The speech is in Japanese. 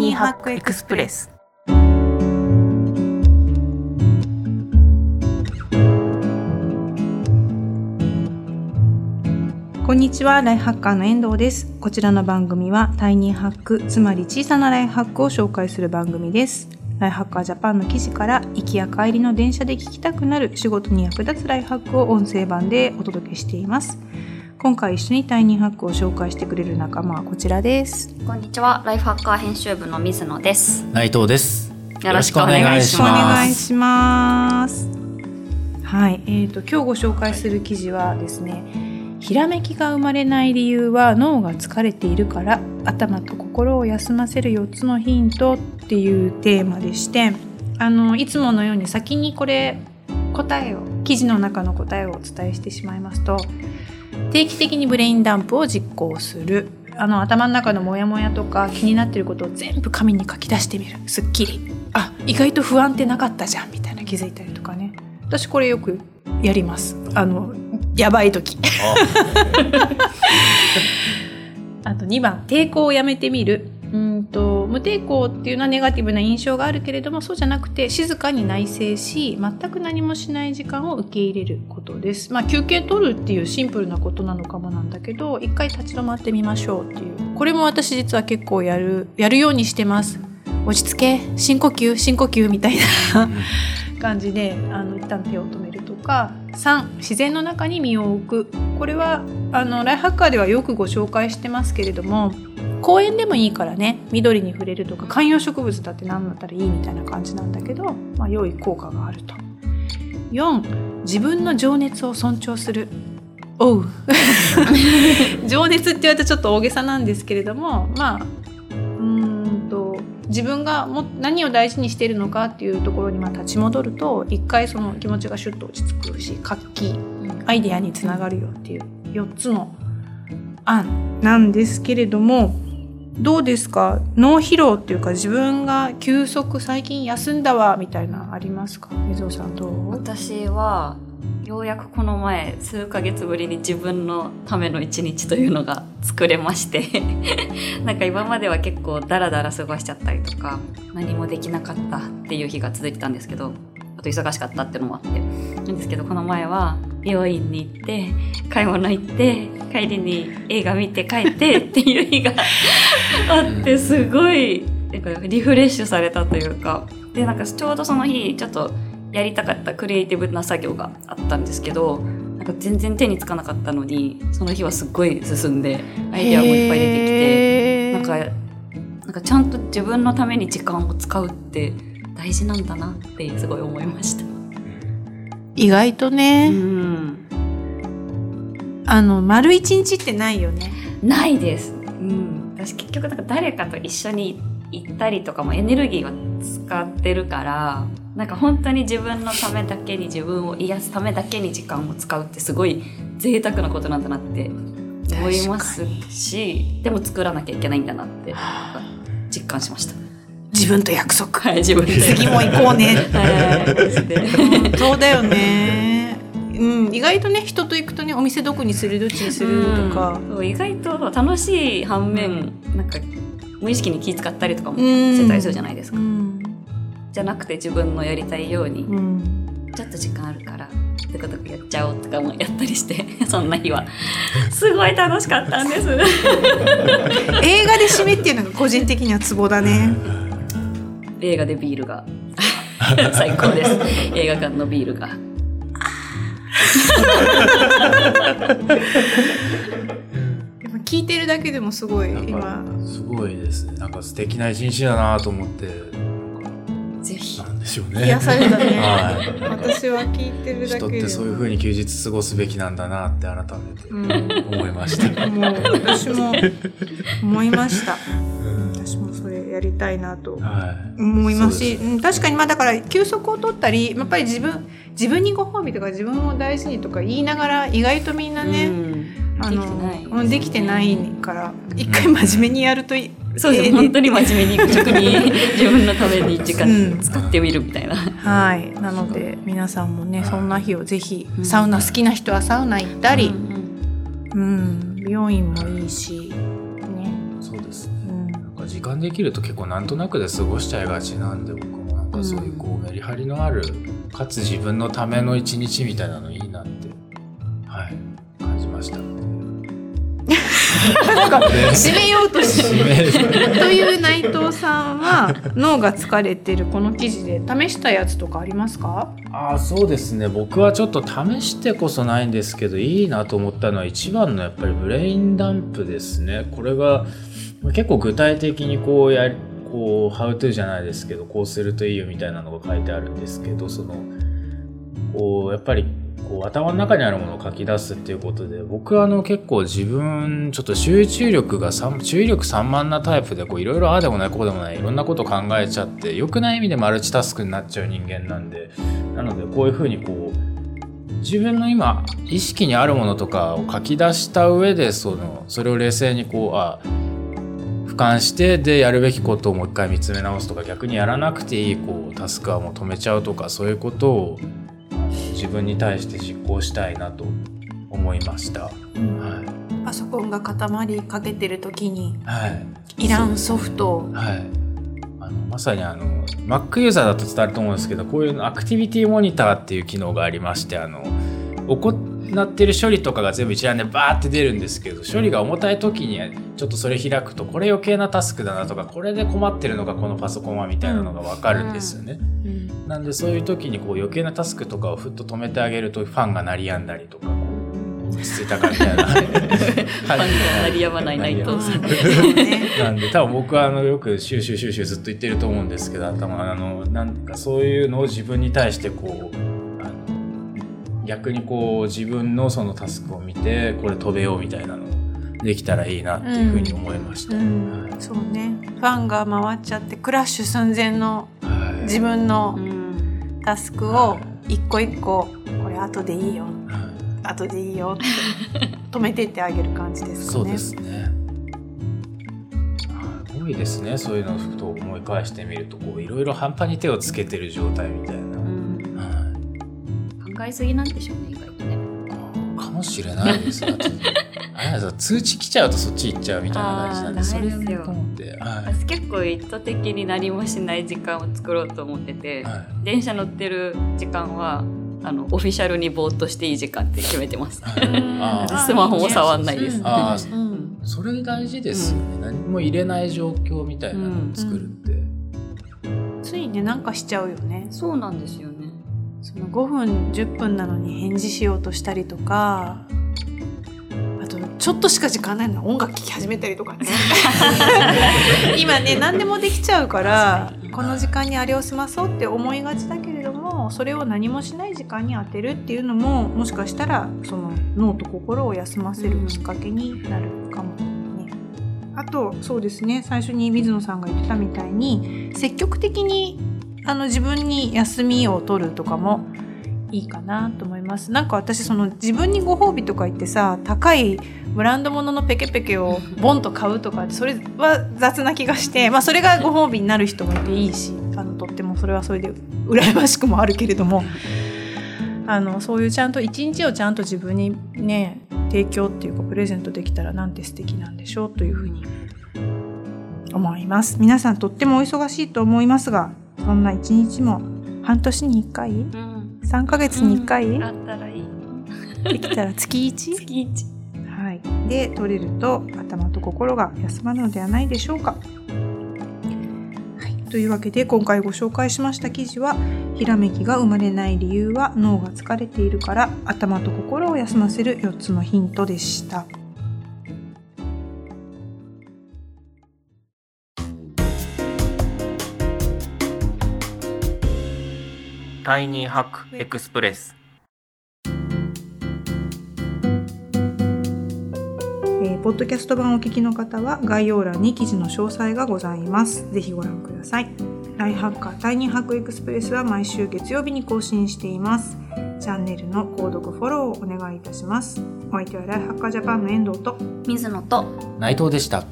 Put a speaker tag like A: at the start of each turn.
A: ニーハックエクスプレス。こんにちはライフハッカーの遠藤です。こちらの番組はタイニーハックつまり小さなライフハックを紹介する番組です。ライフハッカージャパンの記事から行きや帰りの電車で聞きたくなる仕事に役立つライフハックを音声版でお届けしています。今回一緒にタイニーハックを紹介してくれる仲間はこちらです。
B: こんにちは。ライフハッカー編集部の水野です。
C: 内藤です。
B: よろしくお願いし
A: お願
B: ます
A: いします。はい、えーと今日ご紹介する記事はですねひらめきが生まれない理由は脳が疲れているから頭と心を休ませる4つのヒントっていうテーマでしてあのいつものように先にこれ答えを記事の中の答えをお伝えしてしまいますと定期的にブレインダンプを実行する。あの頭の中のモヤモヤとか気になってることを全部紙に書き出してみる。すっきり。あ意外と不安ってなかったじゃん。みたいな気づいたりとかね。私これよくやります。あのやばい時。あ。と2番。抵抗をやめてみる。うんと無抵抗っていうのはネガティブな印象があるけれどもそうじゃなくて静かに内省し全く何もしない時間を受け入れることです。まあ休憩取るっていうシンプルなことなのかもなんだけど一回立ち止まってみましょうっていうこれも私実は結構やるやるようにしてます。落ち着け深呼吸深呼吸みたいな 感じであの一旦手を止めるとか3自然の中に身を置く。これはあのライハッカーではよくご紹介してますけれども公園でもいいからね緑に触れるとか観葉植物だって何だったらいいみたいな感じなんだけど、まあ、良い効果があると。4自分の情熱を尊重する。おう。情熱って言われたらちょっと大げさなんですけれどもまあ自分がも何を大事にしているのかっていうところにまあ立ち戻ると一回その気持ちがシュッと落ち着くし活気アイデアにつながるよっていう4つの案なんですけれどもどうですか？脳疲労っていうか自分が休息最近休んだわみたいなありますか？水尾さんどう？
B: 私はようやくこの前数ヶ月ぶりに自分のための一日というのが作れまして なんか今までは結構ダラダラ過ごしちゃったりとか何もできなかったっていう日が続いてたんですけどあと忙しかったっていうのもあってなんですけどこの前は美容院に行って買い物行って帰りに映画見て帰って っていう日が あってすごいなんかリフレッシュされたというかでなんかちょうどその日ちょっとやりたかったクリエイティブな作業があったんですけどなんか全然手につかなかったのにその日はすっごい進んでアイデアもいっぱい出てきて
A: て
B: なんかなんかちゃんと自分のために時間を使うって大事なんだなってすごい思いました。
A: 意外と
B: う
A: ね、
B: ん。
A: あの丸一日ってないよね。
B: ないです。うん、私結局なんか誰かと一緒に行ったりとかもエネルギーは使ってるからなんか本当に自分のためだけに自分を癒すためだけに時間を使うってすごい贅沢なことなんだなって思いますしでも作らなきゃいけないんだなって実感しました。
A: 自分と約束。
B: はい、自分で
A: 次も行こうね。
B: はい
A: そうだよね。うん、意外とね人と行くとねお店どこにするどっちにするとか、
B: そう意外と楽しい反面、なんか無意識に気遣ったりとかも
A: うん。
B: してたりするじゃないですか、
A: うん
B: じゃなくて自分のやりたいように、
A: うん、
B: ちょっと時間あるからトクトクやっちゃおうとかもやったりして そんな日は。すごい楽しかったんです。
A: 映画で締めっていうのが個人的にはツボだね。
B: 映画でビールが。最高です。映画館のビールが。
A: でも聞いてるだけでもすごい今。
C: すごいですね。なんか素敵な一日だなと思ってなんでしょうね。
A: 癒されたね、
C: はい。
A: 私は聞いてるだけ
C: 人ってそういう風に休日過ごすべきなんだなって改めて
A: うん。
C: 思いました、
A: もう私も思いました。
C: うん。
A: 私もそれやりたいなと
C: はい。
A: 思いますし
C: そうです
A: うん、確かにまあだから休息を取ったりやっぱり自分自分にご褒美とか自分を大事にとか言いながら意外とみんなね、
B: うん。
A: あの
B: できてない。
A: うんできてないから一回真面目にやるといい、
B: そうです、
A: えー
B: 本当に真面目に食に 自分のために時間使ってみるみたいな、
A: はい。なので皆さんもねそんな日をぜひ
B: うん。
A: サウナ好きな人はサウナ行ったり
B: うんうん
A: うん、美容院もいいしね。
C: そうです。ね
A: うん。
C: なんか時間できると結構なんとなくで過ごしちゃいがちなんで僕もなんかそういうこうメリハリのあるかつ自分のための一日みたいなのいいなってはい。感じました。
A: なんか締めようとしてる。という内藤さんは脳が疲れてるこの記事で試したやつとかありますか？
C: あそうですね。僕はちょっと試してこそないんですけどいいなと思ったのは一番のやっぱりブレインダンプですね。これが結構具体的にこうやこう「How to」じゃないですけどこうするといいよみたいなのが書いてあるんですけどそのこうやっぱりこう頭の中にあるものを書き出すっていうことで僕はあの結構自分ちょっと集中力が注意力散漫なタイプでいろいろああでもないこうでもないいろんなこと考えちゃって良くない意味でマルチタスクになっちゃう人間なんでなのでこういうふうにこう自分の今意識にあるものとかを書き出した上でそのそれを冷静にこうあ俯瞰してでやるべきことをもう一回見つめ直すとか逆にやらなくていいこうタスクはもう止めちゃうとかそういうことを自分に対して実行したいなと思いました。は
A: パソコンが固まりかけてる時に
C: い、はい。
A: いらんソフト。を
C: はい、あのまさにあの Mac ユーザーだと伝わると思うんですけどこういうのアクティビティモニターっていう機能がありましてあの行ってる処理とかが全部一覧でバーって出るんですけど処理が重たい時にちょっとそれ開くとこれ余計なタスクだなとかこれで困ってるのがこのパソコンはみたいなのが分かるんですよね。なんでそういう時にこう余計なタスクとかをふっと止めてあげるとファンが鳴りやんだりとか こう落ち着いたかみたいな感じ
B: ファンが鳴りやまない内藤さん
C: なんで多分僕はあのよくシューシューシューシューずっと言ってると思うんですけど頭あのなんかそういうのを自分に対してこう逆にこう自分のそのタスクを見てこれ飛べようみたいなのできたらいいなっていうふうに思いました。
A: うん
C: はい
A: そうねファンが回っちゃってクラッシュ寸前の
C: はい
A: 自分の
B: うん
A: タスクを一個一個これ後でいいよ。
C: はい。
A: 後でいいよって。止めてってあげる感じですかね。
C: そうですね。はい多いですね。そういうのをふと思い返してみるとこういろいろ半端に手をつけてる状態みたいな。
B: うん。
C: はい。
B: 考えすぎなんでしょうね意外とね
C: かもしれないです。だってあ通知来ちゃうとそっち行っちゃうみたいな感じなんでそれ
B: ダメですよ。
C: と思って、は
B: 私結構意図的に何もしない時間を作ろうと思ってて、
C: いはい
B: 電車乗ってる時間はあのオフィシャルにぼーっとしていい時間って決めてます。
C: はい。あー。
B: スマホも触んないです。
A: うん。
C: あー。
A: うん。
C: それ大事ですよね、何も入れない状況みたいなのを作るって、
A: ついねなんかしちゃうよね。
B: そうなんですよ。ね。
A: その5分10分なのに返事しようとしたりとかあとちょっとしか時間ないのに音楽聴き始めたりとかね 今ね何でもできちゃうからこの時間にあれを済まそうって思いがちだけれどもそれを何もしない時間に当てるっていうのももしかしたらその脳と心を休ませるきっかけになるかもね。あとそうですね最初に水野さんが言ってたみたいに積極的にあの自分に休みを取るとかもいいかなと思います。なんか私その自分にご褒美とか言ってさ高いブランド物のペケペケをボンと買うとかそれは雑な気がして、まあ、それがご褒美になる人もいていいしあのとってもそれはそれで羨ましくもあるけれどもあのそういうちゃんと一日をちゃんと自分にね提供っていうかプレゼントできたらなんて素敵なんでしょうというふうに思います。皆さんとってもお忙しいと思いますがそんな一日も半年に1回？
B: うん。
A: 3ヶ月に1回、
B: あったらいい。
A: できたら月 1?
B: 月一。
A: はい、で取れると頭と心が休まるのではないでしょうか。はい、というわけで今回ご紹介しました記事は「ひらめきが生まれない理由は脳が疲れているから頭と心を休ませる4つのヒント」でした。
D: タイニーハックエクスプレス
A: えーポッドキャスト版をお聞きの方は概要欄に記事の詳細がございます。ぜひご覧ください。ライフハッカータイニーハックエクスプレスは毎週月曜日に更新しています。チャンネルの購読フォローをお願いいたします。お相手はライフハッカージャパンの遠藤と
B: 水野と
C: 内藤でした